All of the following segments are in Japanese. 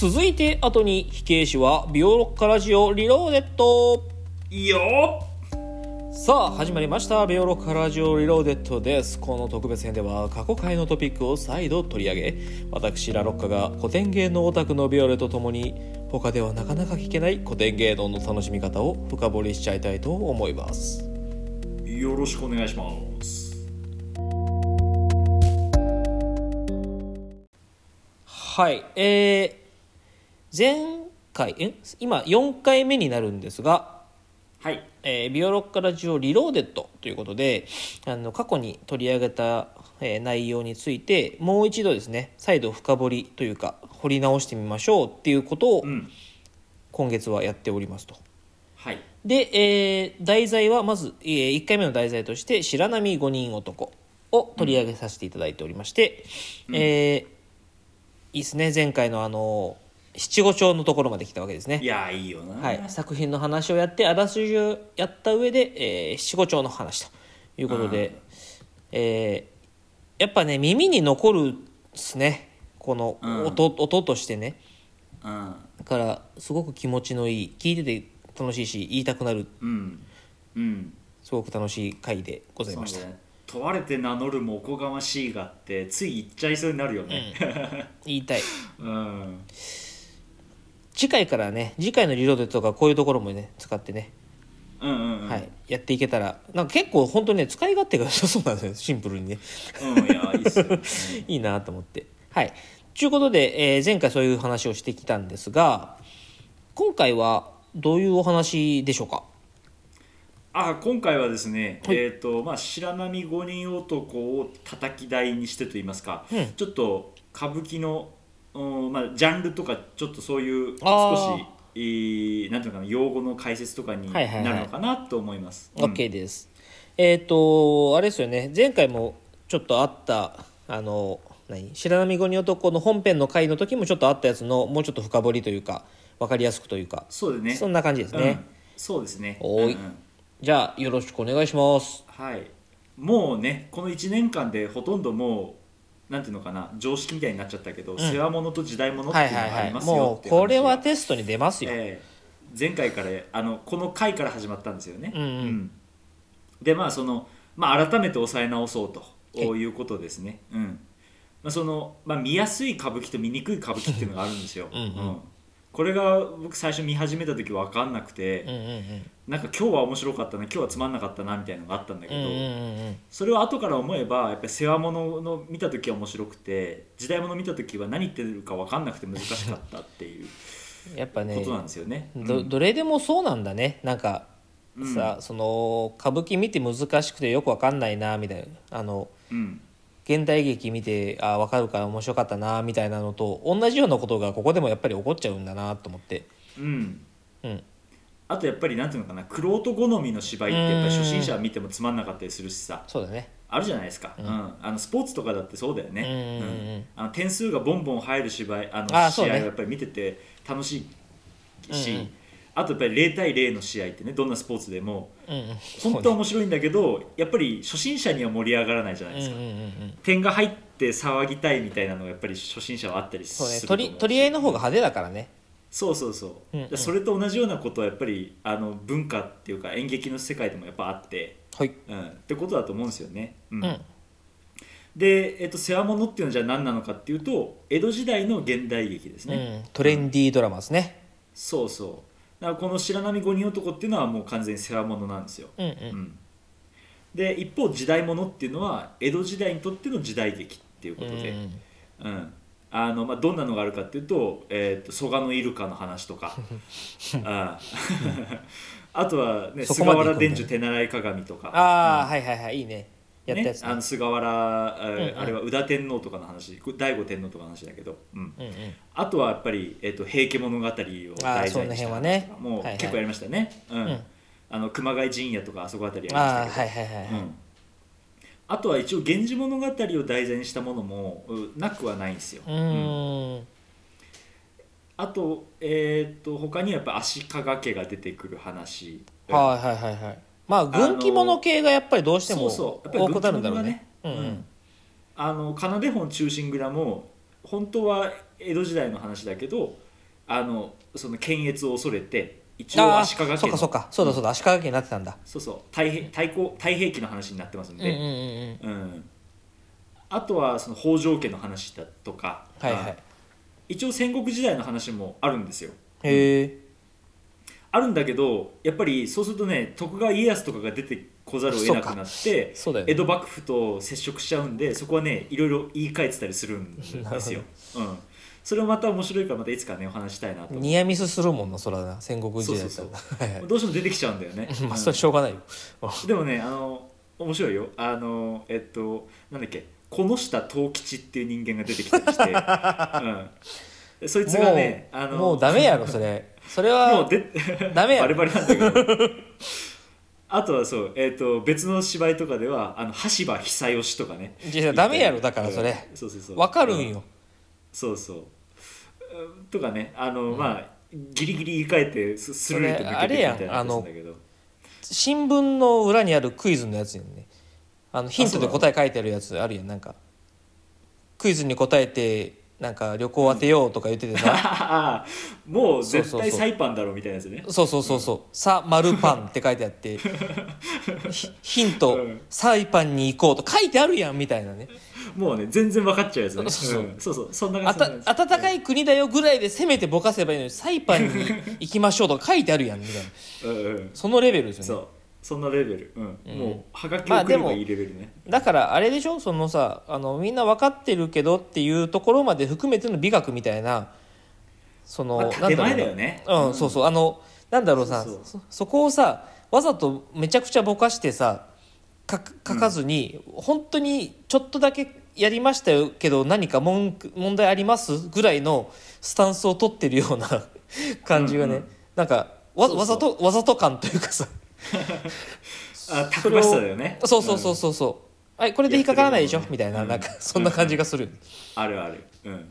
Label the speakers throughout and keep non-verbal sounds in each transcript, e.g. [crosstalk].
Speaker 1: 続いて後に火消しはビオロッカラジオリローデッド
Speaker 2: いいよ
Speaker 1: さあ始まりました。ビオロッカラジオリローデッドです。この特別編では過去回のトピックを再度取り上げ私ラロッカが古典芸能オタクのビオレとともに他ではなかなか聞けない古典芸能の楽しみ方を深掘りしちゃいたいと思います。
Speaker 2: よろしくお願いします。
Speaker 1: はい。えー、前回え？今4回目になるんですが
Speaker 2: はい。
Speaker 1: えービオロッカラジオリローデッドということであの過去に取り上げた、えー内容についてもう一度ですね再度深掘りというか掘り直してみましょうっていうことを
Speaker 2: うん。
Speaker 1: 今月はやっておりますと。
Speaker 2: はい。
Speaker 1: で、えー題材はまず、え1回目の題材として「白波五人男」を取り上げさせていただいておりまして、えーいいですね前回のあの七五調のところまで来たわけですね。
Speaker 2: い。やいいよな。
Speaker 1: はい、作品の話をやってあらすじをやった上で、えー七五調の話ということで、えーやっぱね耳に残るですね。この
Speaker 2: うん。
Speaker 1: 音,、音としてね。
Speaker 2: うん。
Speaker 1: だからすごく気持ちのいい聞いてて楽しいし言いたくなる。
Speaker 2: うん。うん。
Speaker 1: すごく楽しい回でございました、
Speaker 2: ね。問われて名乗るもおこがましいがってつい言っちゃいそうになるよね。
Speaker 1: 言いたい。[laughs]
Speaker 2: うん
Speaker 1: 次回からね次回のリロードとかこういうところもね使ってね、
Speaker 2: うんうんうん。
Speaker 1: はい、やっていけたら。なんか結構本当にね使い勝手が良さそうなんですよ。[laughs] シンプルにね。
Speaker 2: うんいやいいっすよ。[laughs]
Speaker 1: いいなと思って。はい。ということで、えー前回そういう話をしてきたんですが、今回はどういうお話でしょうか？
Speaker 2: あ今回はですね、
Speaker 1: はい。
Speaker 2: えっ、とまあ白波五人男を叩き台にしてと言いますか、
Speaker 1: うん。
Speaker 2: ちょっと歌舞伎の、うんまあ、ジャンルとかちょっとそういう少しえーなんていうのかな用語の解説とかに
Speaker 1: はいはいはい
Speaker 2: なるのかなと思います。うん
Speaker 1: ?OK です。えっ、と、あれですよね、前回もちょっとあった、あの、何？白波五人男の本編の回の時もちょっとあったやつのもうちょっと深掘りというか、分かりやすくというか、
Speaker 2: そうですね。
Speaker 1: そんな感じですね。
Speaker 2: うんそうですね。
Speaker 1: おーい
Speaker 2: うんうん
Speaker 1: じゃあ、よろしくお願いします。
Speaker 2: はい。もうねこの1年間でほとんどもうなんていうのかな常識みたいになっちゃったけど、世話物と時代物って
Speaker 1: はいいうはいはい。
Speaker 2: のがありますよ
Speaker 1: も
Speaker 2: っていう話が
Speaker 1: うこれはテストに出ますよ。
Speaker 2: ええ前回からあのこの回から始まったんですよね。
Speaker 1: うんうん
Speaker 2: でまあその、まあ、改めて抑え直そうということですね。うんまあ、そのまあ、見やすい歌舞伎と見にくい歌舞伎っていうのがあるんですよ。
Speaker 1: うんうん
Speaker 2: これが僕最初見始めた時分かんなくて、
Speaker 1: うんうんうん。
Speaker 2: なんか今日は面白かったな今日はつまんなかったなみたいなのがあったんだけど、
Speaker 1: うんうんうんうん。
Speaker 2: それを後から思えばやっぱり世話物の見た時は面白くて時代物見た時は何言ってるか分かんなくて難しかったっていう
Speaker 1: やっぱね
Speaker 2: ことなんですよね。
Speaker 1: どどれでもそうなんだねなんか
Speaker 2: うん
Speaker 1: さ、その歌舞伎見て難しくてよくわかんないなみたいなあの
Speaker 2: うん
Speaker 1: 現代劇見てあ分かるから面白かったなみたいなのと同じようなことがここでもやっぱり起こっちゃうんだなと思って。
Speaker 2: うん。
Speaker 1: うん。
Speaker 2: あとやっぱりなんていうのかな玄人好みの芝居ってやっぱり初心者見てもつまんなかったりするしさ。
Speaker 1: そうだね。
Speaker 2: あるじゃないですか、うん。あのスポーツとかだってそうだよね、
Speaker 1: うんうんうん。
Speaker 2: あの点数がボンボン入る芝居あの
Speaker 1: あーそうね。
Speaker 2: 試合はやっぱり見てて楽しいし、
Speaker 1: うんうん
Speaker 2: あとやっぱり0対0の試合ってねどんなスポーツでも
Speaker 1: うんうん。
Speaker 2: 本当は面白いんだけど、やっぱり初心者には盛り上がらないじゃないですか、
Speaker 1: うんうんうんうん。
Speaker 2: 点が入って騒ぎたいみたいなのがやっぱり初心者はあったりすると思うし
Speaker 1: 取り取り合いの方が派手だからね。
Speaker 2: そうそうそう、
Speaker 1: うんうん。
Speaker 2: でそれと同じようなことはやっぱりあの文化っていうか演劇の世界でもやっぱあって、
Speaker 1: はい。
Speaker 2: うん、ってことだと思うんですよね。うん。
Speaker 1: うん。
Speaker 2: で、えっと、世話物っていうのはじゃあ何なのかっていうと江戸時代の現代劇です
Speaker 1: う
Speaker 2: ね、
Speaker 1: ん。トレンディードラマですね。
Speaker 2: そうそうだからこの白波五人男っていうのはもう完全に世話物なんですよ、
Speaker 1: うんう
Speaker 2: うん。んで一方時代物っていうのは江戸時代にとっての時代劇っていうことで、
Speaker 1: うん
Speaker 2: うん。あのまあ、どんなのがあるかっていうと,、えー、と蘇我のイルカの話とか。あ [laughs] [laughs] あとは、ね、菅原伝授手習い鏡とか。
Speaker 1: ああはいはいはいいいねやったやつ
Speaker 2: ね、あの菅原、えー
Speaker 1: うんうん。
Speaker 2: あれは宇田天皇とかの話。醍醐天皇とかの話だけど、うん、
Speaker 1: うんうん。
Speaker 2: あとはやっぱり、えー、と平家物語を題材にした
Speaker 1: 辺はね。
Speaker 2: もう
Speaker 1: はいはい。
Speaker 2: 結構やりましたね、うん。
Speaker 1: うん。
Speaker 2: あの熊谷陣屋とかあそこあたりやり
Speaker 1: あ
Speaker 2: ましたけど。
Speaker 1: あはいはいはいはい。
Speaker 2: うん。あとは一応「源氏物語」を題材にしたものもうなくはないんですよ、
Speaker 1: うーん。
Speaker 2: あと,、えー、と他にはやっぱ足利家が出てくる話。
Speaker 1: はいはいはいはいまあ軍記物系がやっぱりどうしても
Speaker 2: そうそう。やっぱり
Speaker 1: 多くなるんだろうね。
Speaker 2: 軍記物がね。
Speaker 1: うんうん。
Speaker 2: あの奏で本忠臣蔵も本当は江戸時代の話だけどあのその検閲を恐れて一応足利家の
Speaker 1: そっかそっか。そうだそうだ。足利家になってたんだ。
Speaker 2: そうそう。太平太閤太平記の話になってますん
Speaker 1: うんうんうん
Speaker 2: で、
Speaker 1: うん。
Speaker 2: うん。あとはその北条家の話だとか、
Speaker 1: はいはい。
Speaker 2: 一応戦国時代の話もあるんですよ。
Speaker 1: へえ
Speaker 2: あるんだけどやっぱりそうするとね徳川家康とかが出てこざるを得なくなって
Speaker 1: そうだよね。
Speaker 2: 江戸幕府と接触しちゃうんでそこはねいろいろ言い換えてたりするんですよ、うん、それはまた面白いからまたいつかねお話したいなと
Speaker 1: ニアミスするもんなそらな戦国時代
Speaker 2: そう
Speaker 1: らはいはい。
Speaker 2: どうしても出てきちゃうんだよね。[laughs]
Speaker 1: まあそれはしょうがないよ。
Speaker 2: でもねあの面白いよ。あのえっとなんだっけこの下藤吉っていう人間が出てきたりして、[laughs] うん、そいつがねあの
Speaker 1: もうダメやろそれ。[laughs] それ
Speaker 2: も
Speaker 1: は
Speaker 2: うで
Speaker 1: ダメやろ。
Speaker 2: バリバリなんだけど。[laughs] あとはそう、えー、と別の芝居とかではあの羽柴久義とかね。
Speaker 1: いやダメやろだからそれ。
Speaker 2: うんそうそうそう。
Speaker 1: わかるんよ。
Speaker 2: そうそう。うんとかねあの、まあギリギリ言い換えてススルーと抜けていくみたいなんだけど。
Speaker 1: 新聞の裏にあるクイズのやつやんね。あのヒントで答え書いてあるやつあるやんなんか。クイズに答えてなんか旅行当てようとか言っててさ。
Speaker 2: あ [laughs] あもう絶対サイパンだろうみたいなやつね。
Speaker 1: そうそうそうそう「さ丸パン」って書いてあって [laughs] ひヒント
Speaker 2: うん「
Speaker 1: サイパンに行こう」と書いてあるやんみたいなね。
Speaker 2: もうね全然分かっちゃうやつね。
Speaker 1: そうそう
Speaker 2: う。ん。そうそう。そんな
Speaker 1: あ
Speaker 2: 感じ。
Speaker 1: た暖かい国だよぐらいでせめてぼかせばいいのにサイパンに行きましょうとか書いてあるやんみたいな。
Speaker 2: うんうん
Speaker 1: そのレベルですよね
Speaker 2: そんなレベル、うん。
Speaker 1: うん。
Speaker 2: もうはがき
Speaker 1: まあでも
Speaker 2: 送ればいいレベルね、
Speaker 1: だからあれでしょ？そのさあのみんな分かってるけどっていうところまで含めての美学みたいなその、
Speaker 2: まあ、
Speaker 1: なん
Speaker 2: 建前
Speaker 1: だろうな。
Speaker 2: だよね。
Speaker 1: うん、そうそう。あのなんだろうさ
Speaker 2: そう
Speaker 1: そそこをさわざとめちゃくちゃぼかしてさか書かずに、本当にちょっとだけやりましたよけど何か文句問題あります？ぐらいのスタンスを取ってるような [laughs] 感じがね、
Speaker 2: うんうん。
Speaker 1: なんかわ
Speaker 2: そうそう。
Speaker 1: わざとわざと感というかさ [laughs]
Speaker 2: あたくましさだよね。
Speaker 1: そうそうそうそうそう、はいこれで引っかからないでしょ？
Speaker 2: やってる
Speaker 1: みたいな
Speaker 2: うん。
Speaker 1: なんかそんな感じがする、
Speaker 2: うん。あるある。うん。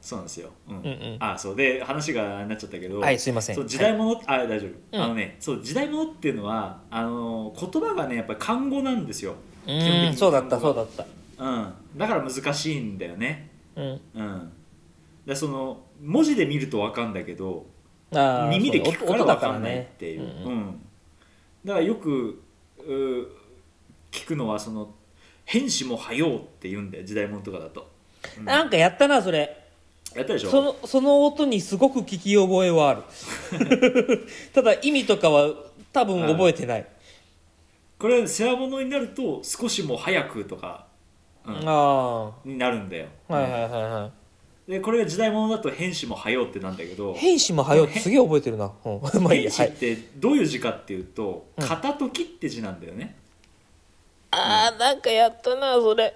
Speaker 2: そうなんですよ、うん。
Speaker 1: うんうん。
Speaker 2: あそう。で話がなっちゃったけど、
Speaker 1: はいすいません。
Speaker 2: そう時代物、あ大丈夫、
Speaker 1: うん。
Speaker 2: あのねそう時代物っていうのはあの言葉がねやっぱり漢語なんですよ。
Speaker 1: うんそうだったそう
Speaker 2: だ、
Speaker 1: だった。
Speaker 2: うん、だから難しいんだよね。
Speaker 1: うん。
Speaker 2: うん。でその文字で見ると分かんだけど耳で聞くから分かんないっていう、
Speaker 1: 音だからね
Speaker 2: うんだからよくう聞くのはその「変死も早う」って言うんだよ時代物とかだと、うん。
Speaker 1: なんかやったなそれ。
Speaker 2: やったでしょ？
Speaker 1: そのその音にすごく聞き覚えはある。[laughs] ただ意味とかは多分覚えてない、
Speaker 2: これ世話物になると少しも早くとか、うん。
Speaker 1: あ
Speaker 2: になるんだよ、
Speaker 1: あはいはいはいは
Speaker 2: でこれが時代物だと変死も早うってなんだけど
Speaker 1: い変死も早うってすげえ覚えてるな、うん、まあいい
Speaker 2: 変死ってどういう字かっていうと
Speaker 1: うん。
Speaker 2: 片時って字なんだよね、
Speaker 1: あーなんかやったなそれ。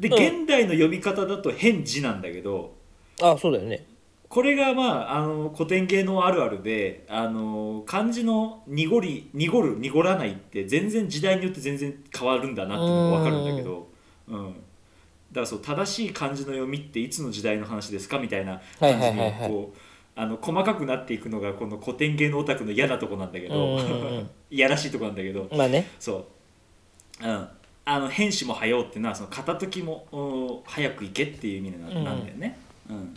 Speaker 2: で
Speaker 1: うん。
Speaker 2: 現代の読み方だと変字なんだけど
Speaker 1: あそうだよね。
Speaker 2: これがまああの古典芸能あるあるであの漢字の濁り濁る濁らないって全然時代によって全然変わるんだなっていうのが分かるんだけど、うん、だからそう正しい漢字の読みっていつの時代の話ですかみたいな感じに
Speaker 1: はいはいはい。はい
Speaker 2: こうあの細かくなっていくのがこの古典芸能オタクの嫌なとこなんだけど、
Speaker 1: うんうんうん。
Speaker 2: いやらしいとこなんだけど
Speaker 1: まあね。
Speaker 2: そう、うん、あの変死も早うっていうのはその片時もお早く行けっていう意味な
Speaker 1: うん
Speaker 2: なんだよね。うん。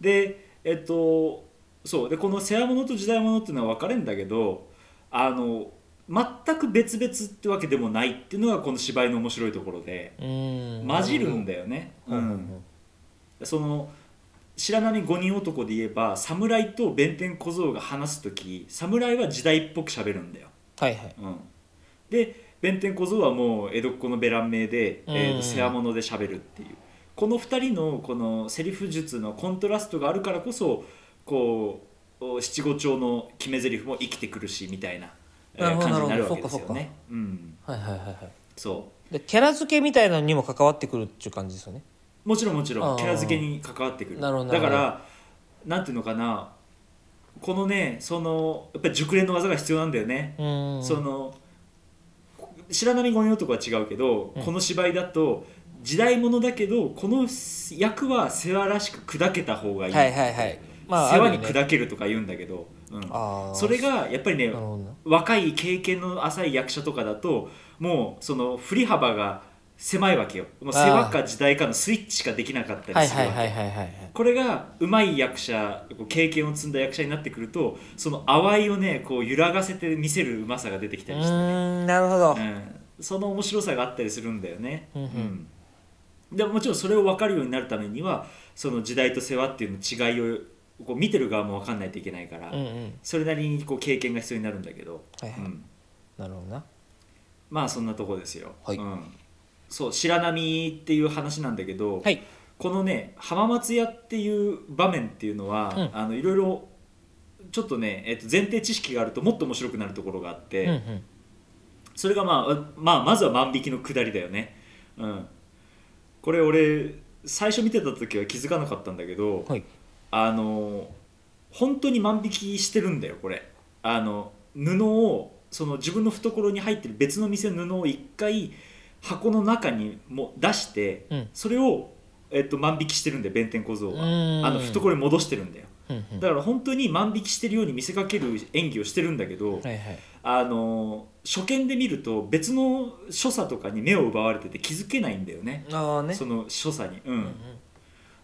Speaker 2: でえっとそう。でこの世話物と時代物っていうのは分かれるんだけどあの全く別々ってわけでもないっていうのがこの芝居の面白いところで
Speaker 1: うん。
Speaker 2: 混じるんだよね。
Speaker 1: うん。
Speaker 2: うん。その白波五人男で言えば侍と弁天小僧が話す時侍は時代っぽく喋るんだよ。
Speaker 1: はいはい。
Speaker 2: うん、で弁天小僧はもう江戸っ子のベラン名で、えー世話物で喋るっていう。この2人のこのセリフ術のコントラストがあるからこそこうお七五調の決め台詞も生きてくるしみたいな、えー
Speaker 1: なるほど
Speaker 2: 感じになるわけですよね。うん、
Speaker 1: はいはいはいはい。
Speaker 2: そ
Speaker 1: でキャラ付けみたいなのにも関わってくるっていう感じですよね。
Speaker 2: うもちろんもちろ
Speaker 1: あー。
Speaker 2: んキャラ付けに関わってくる。
Speaker 1: なるほど
Speaker 2: だからなんていうのかなこのねそのやっぱり熟練の技が必要なんだよね。
Speaker 1: うん。
Speaker 2: その白波五人男は違うけど、
Speaker 1: うん。
Speaker 2: この芝居だと時代物だけどこの役は世話らしく砕けた方がいい、
Speaker 1: はいはいはい。まあ
Speaker 2: 世話に
Speaker 1: あるよね。
Speaker 2: 砕けるとか言うんだけど、うん。それがやっぱりね若い経験の浅い役者とかだともうその振り幅が狭いわけよ。もう世話か時代かのスイッチしかできなかったりするわけ、これが上手い役者経験を積んだ役者になってくるとその淡いをねこう揺らがせて見せるうまさが出てきた
Speaker 1: う
Speaker 2: りして、ね。
Speaker 1: なるほど。
Speaker 2: うん、その面白さがあったりするんだよね、
Speaker 1: うんうん。
Speaker 2: うん。でももちろんそれを分かるようになるためにはその時代と世話っていうの違いをこう見てる側も分かんないといけないから、
Speaker 1: うんうん。
Speaker 2: それなりにこう経験が必要になるんだけど、
Speaker 1: はいはい。
Speaker 2: うん、
Speaker 1: なるほどな。
Speaker 2: まあそんなとこですよ、
Speaker 1: はい。
Speaker 2: うん、そう白波っていう話なんだけど、
Speaker 1: はい。
Speaker 2: このね浜松屋っていう場面っていうのは、
Speaker 1: うん。
Speaker 2: あのいろいろちょっとね、えっと、前提知識があるともっと面白くなるところがあって、
Speaker 1: うんうん。
Speaker 2: それが、まあ、まあまずは万引きの下りだよね、うん、これ俺最初見てた時は気づかなかったんだけど、
Speaker 1: はい
Speaker 2: あの本当に万引きしてるんだよこれ。あの布をその自分の懐に入ってる別の店の布を一回箱の中にも出して、
Speaker 1: うん。
Speaker 2: それを、えっと、万引きしてるんで弁天小僧は。
Speaker 1: うん。
Speaker 2: あの懐に戻してるんだよ。だから本当に万引きしてるように見せかける演技をしてるんだけど、
Speaker 1: はいはい。
Speaker 2: あの初見で見ると別の所作とかに目を奪われてて気づけないんだよね。
Speaker 1: ね。
Speaker 2: その所作に、うん。
Speaker 1: うんうん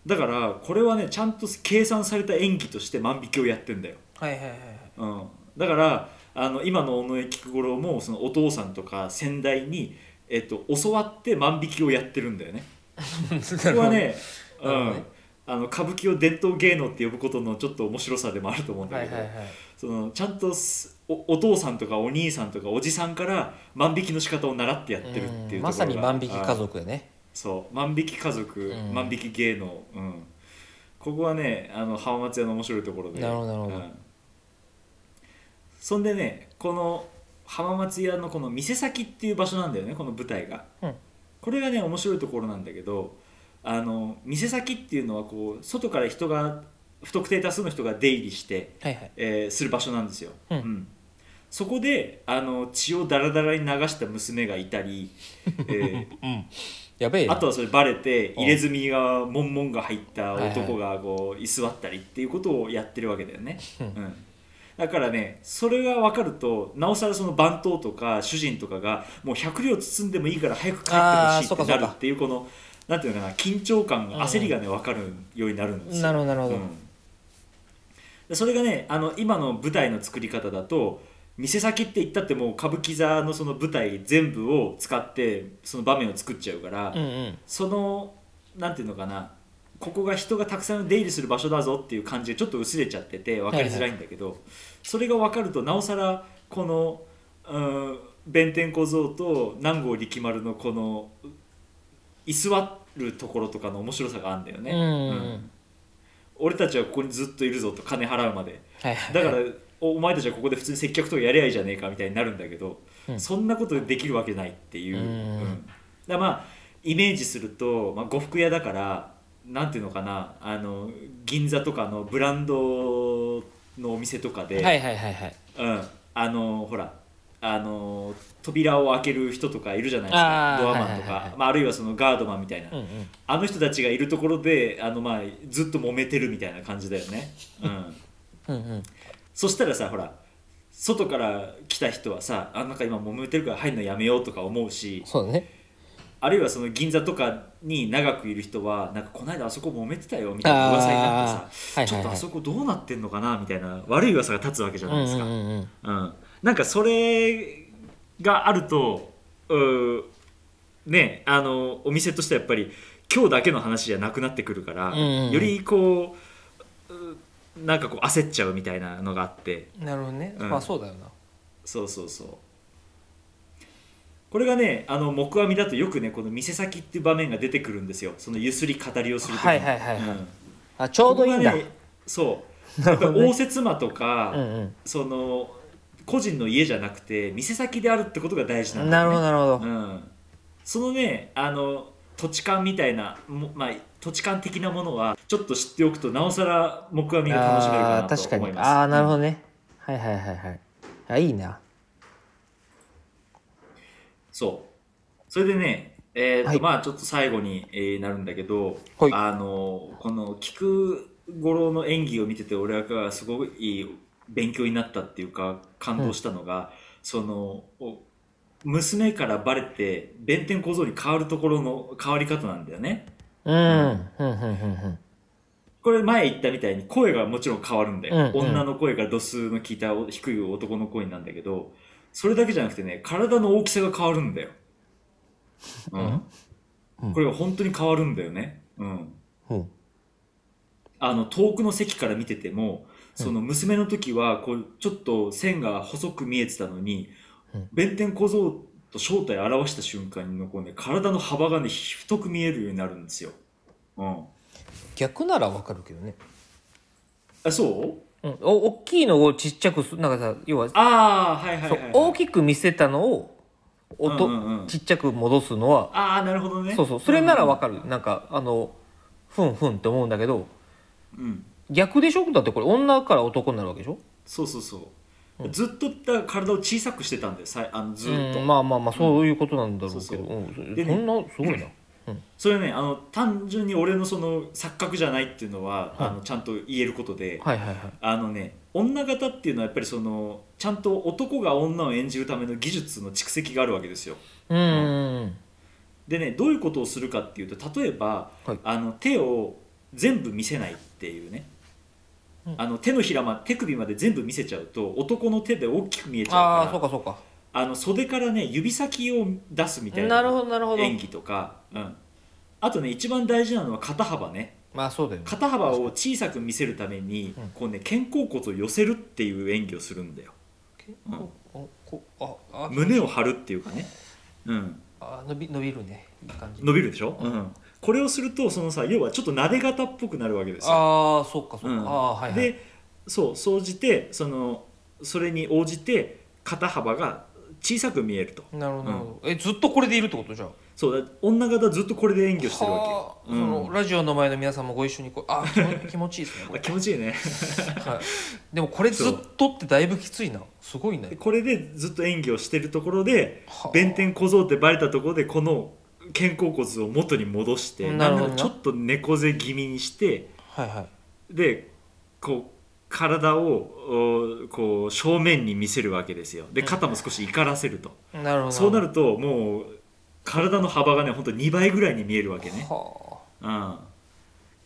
Speaker 2: だからこれはねちゃんと計算された演技として万引きをやってんだよ、
Speaker 1: はいはいはいはい。
Speaker 2: うん、だからあの今の尾上菊五郎もそのお父さんとか先代に、えっと、教わって万引きをやってるんだよね。[laughs] これはね、うん、あの歌舞伎を伝統芸能って呼ぶことのちょっと面白さでもあると思うんだけど、
Speaker 1: はいはいはい。
Speaker 2: そのちゃんとすおお父さんとかお兄さんとかおじさんから万引きの仕方を習ってやってるっていうところが。
Speaker 1: まさに万引き家
Speaker 2: あ
Speaker 1: 族やね
Speaker 2: そう。万引き家族、
Speaker 1: うん。
Speaker 2: 万引き芸能、うん、ここはねあの浜松屋の面白いところで。
Speaker 1: なるほどなるほど。
Speaker 2: うん。そんでねこの浜松屋のこの店先っていう場所なんだよねこの舞台が、
Speaker 1: うん。
Speaker 2: これがね面白いところなんだけどあの店先っていうのはこう外から人が不特定多数の人が出入りして、
Speaker 1: はいはい。
Speaker 2: えーする場所なんですよ、
Speaker 1: うん
Speaker 2: そこであの血をダラダラに流した娘がいたり、えー [laughs]
Speaker 1: うん。やべえな。
Speaker 2: あとはそれバレて
Speaker 1: うん。
Speaker 2: 入れ墨がモンモンが入った男がこう居座ったりっていうことをやってるわけだよね、
Speaker 1: うん。
Speaker 2: うん、だからねそれが分かるとなおさらその番頭とか主人とかがもう100両包んでもいいから早く帰ってほしいってなるっていうこのなんていうのかな緊張感
Speaker 1: うん
Speaker 2: 焦りがね分かるようになるんですよ。
Speaker 1: なるほどなるほど。
Speaker 2: うん。でそれがねあの今の舞台の作り方だと店先って言ったってもう歌舞伎座のその舞台全部を使ってその場面を作っちゃうから、
Speaker 1: うんうん。
Speaker 2: そのなんていうのかなここが人がたくさん出入りする場所だぞっていう感じがちょっと薄れちゃってて分かりづらいんだけど、それが分かるとなおさらこの、うん、弁天小僧と南郷力丸のこの居座るところとかの面白さがあるんだよね、
Speaker 1: うんうん
Speaker 2: うん。俺たちはここにずっといるぞと金払うまで。
Speaker 1: はいはい。
Speaker 2: だからおお前たちはここで普通に接客とかやりゃいいじゃねえかみたいになるんだけど、
Speaker 1: うん。
Speaker 2: そんなことできるわけないっていう、
Speaker 1: うん。
Speaker 2: うん。だまあイメージすると、まあ、呉服屋だからなんていうのかなあの銀座とかのブランドのお店とかで、
Speaker 1: はいはいはいはい。
Speaker 2: うん、あのほらあの扉を開ける人とかいるじゃないです
Speaker 1: あ
Speaker 2: か
Speaker 1: ー
Speaker 2: ドアマンとか、
Speaker 1: はいはいはい。
Speaker 2: まあ、あるいはそのガードマンみたいな、
Speaker 1: うんうん。
Speaker 2: あの人たちがいるところであの、まあ、ずっと揉めてるみたいな感じだよね。うん。
Speaker 1: うんうん
Speaker 2: そしたらさほら外から来た人はさあなんか今揉めてるから入るのやめようとか思うし
Speaker 1: そうだね。
Speaker 2: あるいはその銀座とかに長くいる人はなんかこの間あそこ揉めてたよみたいな噂になってさ、ちょっとあそこどうなってんのかなみたいな悪い噂が立つわけじゃないですか、
Speaker 1: うんうんうん
Speaker 2: うん。なんかそれがあるとねあのお店としてはやっぱり今日だけの話じゃなくなってくるから、
Speaker 1: うんうんうん。
Speaker 2: よりこううなんかこう焦っちゃうみたいなのがあって。
Speaker 1: なるほどね。
Speaker 2: うん。
Speaker 1: まあそうだよな。
Speaker 2: そうそうそう。これがねあの木阿弥だとよくねこの店先っていう場面が出てくるんですよ。そのゆすり語りをする時に。
Speaker 1: はいはいはいはい。
Speaker 2: うん。
Speaker 1: あちょうどいいんだ。
Speaker 2: ここがねそう。[laughs]
Speaker 1: なるほどね。
Speaker 2: 応接間とか、
Speaker 1: うんうん。
Speaker 2: その個人の家じゃなくて店先であるってことが大事なんだ
Speaker 1: なるほどなるほど。
Speaker 2: うん、そのねあの土地勘みたいなも、まあ、土地勘的なものはちょっと知っておくとなおさら木阿弥が楽しめるかなと思います。
Speaker 1: に。ああなるほどね。はいはいはいはい。あいいな。
Speaker 2: そう。それでねえーと
Speaker 1: はい。
Speaker 2: まあちょっと最後に、えーなるんだけど、
Speaker 1: はい。
Speaker 2: あのこの菊五郎の演技を見てて俺がすごい勉強になったっていうか感動したのが、そのお娘からバレて弁天小僧に変わるところの変わり方なんだよね。
Speaker 1: うん。
Speaker 2: これ前言ったみたいに声がもちろん変わるんだよ、
Speaker 1: うんうん。
Speaker 2: 女の声が度数の効いた低い男の声なんだけどそれだけじゃなくてね体の大きさが変わるんだよ、うん。
Speaker 1: うん。
Speaker 2: これが本当に変わるんだよね。うん。
Speaker 1: う。ん
Speaker 2: あの遠くの席から見ててもその娘の時はこうちょっと線が細く見えてたのに、
Speaker 1: うん
Speaker 2: 弁天小僧と正体を表した瞬間のこう、ね、体の幅がね太く見えるようになるんですよ、うん、
Speaker 1: 逆ならわかるけどね。
Speaker 2: あそう？
Speaker 1: うん、お大きいのをちっちゃくすなんかさ要は、
Speaker 2: ああはいはいはい、はい、
Speaker 1: 大きく見せたのを音、
Speaker 2: うんうんうん。
Speaker 1: ちっちゃく戻すのは
Speaker 2: ああなるほどね。
Speaker 1: そうそう。それならわかる、なんかあのふんふんって思うんだけど
Speaker 2: うん。
Speaker 1: 逆でしょ？だってこれ女から男になるわけでしょ？
Speaker 2: そうそうそう、ずっとだ体を小さくしてたんだよさいあのずっと、
Speaker 1: うん、まあまあまあそういうことなんだろうけど、
Speaker 2: そう
Speaker 1: んそ
Speaker 2: でね。
Speaker 1: そんなすごいな、
Speaker 2: それねあの単純に俺のその錯覚じゃないっていうのは、あのちゃんと言えることで、
Speaker 1: はいはいはい。
Speaker 2: あのね女型っていうのはやっぱりそのちゃんと男が女を演じるための技術の蓄積があるわけですよ。
Speaker 1: うんうん
Speaker 2: でねどういうことをするかっていうと例えば、
Speaker 1: はい。
Speaker 2: あの手を全部見せないっていうね、
Speaker 1: うん
Speaker 2: あの手のひらま手首まで全部見せちゃうと男の手で大きく見えち
Speaker 1: ああ
Speaker 2: ゃうから
Speaker 1: そうかそうか。
Speaker 2: あの袖からね指先を出すみたいな
Speaker 1: なるほどなるほど。
Speaker 2: 演技とか、うん、あとね一番大事なのは肩幅ね。
Speaker 1: まあそうだよね。
Speaker 2: 肩幅を小さく見せるために、
Speaker 1: うん。
Speaker 2: こうね肩甲骨を寄せるっていう演技をするんだよ。うん。胸を張るっていうかね、うん、
Speaker 1: あ伸び伸びるね。いい感じ。
Speaker 2: 伸びるでしょ、
Speaker 1: う
Speaker 2: うんんこれをするとそのさ要はちょっと撫で型っぽくなるわけですよ、
Speaker 1: ああそっかそっか、
Speaker 2: うん。
Speaker 1: ああはいはい。
Speaker 2: でそう総じてそのそれに応じて肩幅が小さく見えると。
Speaker 1: なるほどなるほど、えずっとこれでいるってこと？じゃあ。
Speaker 2: そうだ女方ずっとこれで演技をしてるわ
Speaker 1: はあ。
Speaker 2: けよ、うん。
Speaker 1: そのラジオの前の皆さんもご一緒にこうあ気持 [laughs] 気持ちいいですね。
Speaker 2: 気持ちいいね。[laughs]
Speaker 1: はい、でもこれずっとってだいぶきついな。すごいね。
Speaker 2: これでずっと演技をしてるところで
Speaker 1: はあ。
Speaker 2: 弁天小僧ってバレたところでこの肩甲骨を元に戻して
Speaker 1: なるほどな。
Speaker 2: なんならちょっと猫背気味にして
Speaker 1: はいはい。
Speaker 2: でこう体をおこう正面に見せるわけですよ。で肩も少し怒らせると、
Speaker 1: なるほど。
Speaker 2: そうなるともう体の幅がねほんと2倍ぐらいに見えるわけね、
Speaker 1: は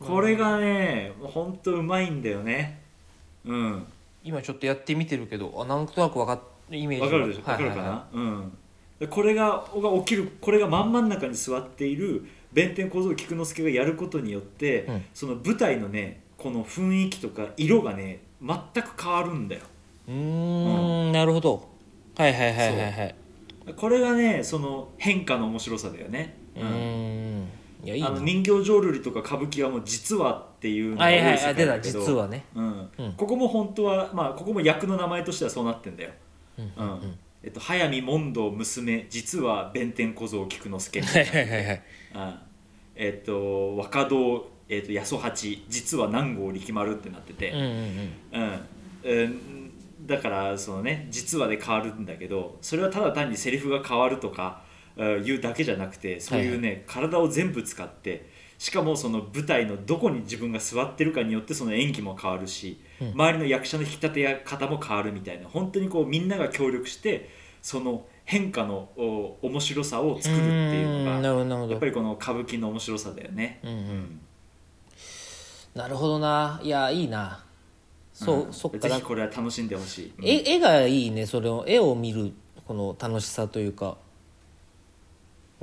Speaker 2: うん、これがねほんとうまいんだよね。うん。
Speaker 1: あ今ちょっとやってみてるけどあなんとなくわかっイメージ
Speaker 2: わかるでしょ？わかるかな、
Speaker 1: はいは
Speaker 2: うん。でこれがが起きるこれが真ん真ん中に座っている弁天小僧菊之助がやることによって、
Speaker 1: うん。
Speaker 2: その舞台のねこの雰囲気とか色がね全く変わるんだよ。
Speaker 1: うーんなるほど。はいはいはいはいはい。
Speaker 2: これがねその変化の面白さだよね、
Speaker 1: うーん。いやいいな。
Speaker 2: あの人形浄瑠璃とか歌舞伎はもう実はっていうのが
Speaker 1: はいはい実はね。
Speaker 2: うん。
Speaker 1: うん。
Speaker 2: ここも本当はまあここも役の名前としてはそうなってんだよ、
Speaker 1: うん。
Speaker 2: うんえっと、早見問答娘実は弁天小僧菊之助。みた
Speaker 1: はい
Speaker 2: いな
Speaker 1: はいはいはい。
Speaker 2: うんえっと若堂、えっと、八十八実は南郷力丸ってなってて、
Speaker 1: うんうん
Speaker 2: だからそのね実話で変わるんだけどそれはただ単にセリフが変わるとかうんいうだけじゃなくてそういうね、体を全部使ってしかもその舞台のどこに自分が座ってるかによってその演技も変わるし、
Speaker 1: うん。
Speaker 2: 周りの役者の引き立てや方も変わるみたいな本当にこうみんなが協力してその変化のお面白さを作るっていうのがやっぱりこの歌舞伎の面白さだよね。
Speaker 1: うんう
Speaker 2: うん。ん
Speaker 1: なるほどな。いやいいな。そう、
Speaker 2: ん。
Speaker 1: そっか。だ
Speaker 2: ぜひこれは楽しんでほしい。うん。
Speaker 1: 絵絵がいいねそれを。絵を見るこの楽しさというか。や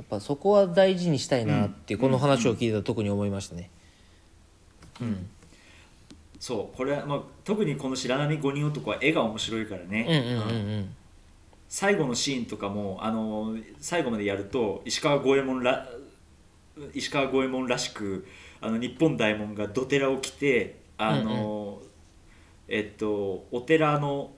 Speaker 1: っぱそこは大事にしたいなって、
Speaker 2: うん
Speaker 1: この話を聞いてたら特に思いましたね。うん。
Speaker 2: そうこれは、まあ、特にこの白波五人男は絵が面白いから
Speaker 1: うん
Speaker 2: ね、
Speaker 1: うんうん。うん。
Speaker 2: 最後のシーンとかもあの最後までやると石川五右衛門ら石川五右衛門らしくあの日本大門が土寺を着てあの、えっとお寺の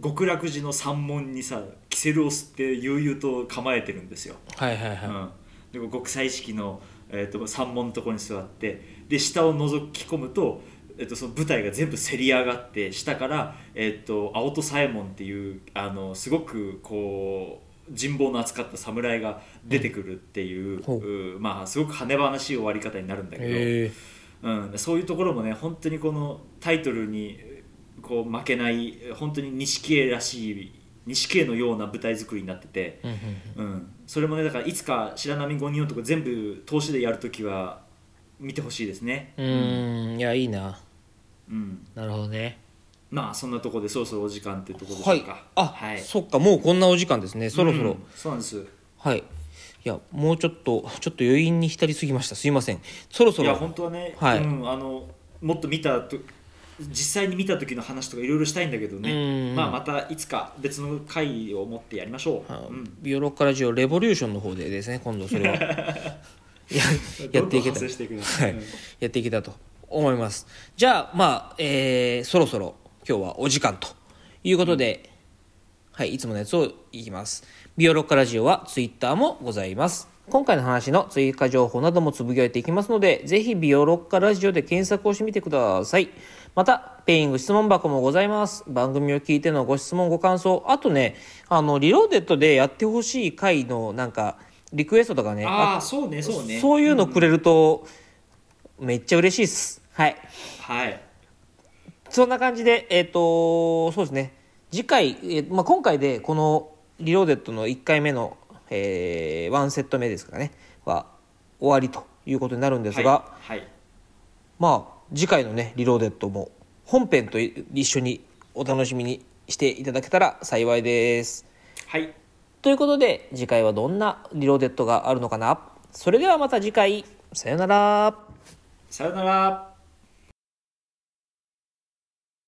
Speaker 2: 極楽寺の山門にさキセルを吸って悠々と構えてるんですよ。
Speaker 1: はいはいはい、
Speaker 2: うん、で極彩色の、えー、と山門のところに座ってで下を覗き込むと,、えー、とその舞台が全部せり上がって下から、えー、と青戸左衛門っていうあのすごくこう人望の厚かった侍が出てくるっていう,、
Speaker 1: ほう。
Speaker 2: うまあすごく羽々しい終わり方になるんだけど、
Speaker 1: へえ
Speaker 2: うん、そういうところもね本当にこのタイトルにこう負けない本当に錦絵らしい錦絵のような舞台作りになってて、
Speaker 1: うんうん
Speaker 2: うん、それもねだからいつか白波五人とか全部投資でやるときは見てほしいですね、
Speaker 1: うーん。いやいいな。
Speaker 2: うん、
Speaker 1: なるほどね。
Speaker 2: まあそんなところでそろそろお時間ってところでし
Speaker 1: はい
Speaker 2: ょうか。
Speaker 1: あ、
Speaker 2: はい、
Speaker 1: そっかもうこんなお時間ですね。そろそろ、
Speaker 2: うん。そうなんです。
Speaker 1: はい。いやもうちょっとちょっと余韻に浸りすぎました。すいません。そろそ
Speaker 2: いや
Speaker 1: ろ
Speaker 2: 本当はね、
Speaker 1: はい。
Speaker 2: うん、あのもっと見たと実際に見た時の話とかいろいろしたいんだけど
Speaker 1: うん。
Speaker 2: ね、まあ、またいつか別の回を持ってやりましょう、
Speaker 1: あ
Speaker 2: うん。
Speaker 1: ビオロッカラジオレボリューションの方でですね今度それは。[laughs] ややっていけた。はい。やっていけたと思います。じゃあまあ、えーそろそろ今日はお時間ということで、はいいつものやつをいきます。ビオロッカラジオはツイッターもございます。今回の話の追加情報などもつぶやいていきますのでぜひビオロッカラジオで検索をしてみてくださいまたペイング質問箱もございます。番組を聞いてのご質問ご感想。あとねあのリローデッドでやってほしい回のなんかリクエストとかね。
Speaker 2: ああそうねそうね。
Speaker 1: そういうのくれると、めっちゃ嬉しいっす。はい。
Speaker 2: はい。
Speaker 1: そんな感じで、えっ、と、そうですね。次回、えーまあ、今回でこのリローデッドの1回目の、えー、1セット目ですかね、は終わりということになるんですが、
Speaker 2: はい、はい。
Speaker 1: まあ、次回のね、リローデッドも本編と一緒にお楽しみにしていただけたら幸いです。
Speaker 2: はい
Speaker 1: ということで、次回はどんなリローデッドがあるのかな？それではまた次回、さよなら。
Speaker 2: さよなら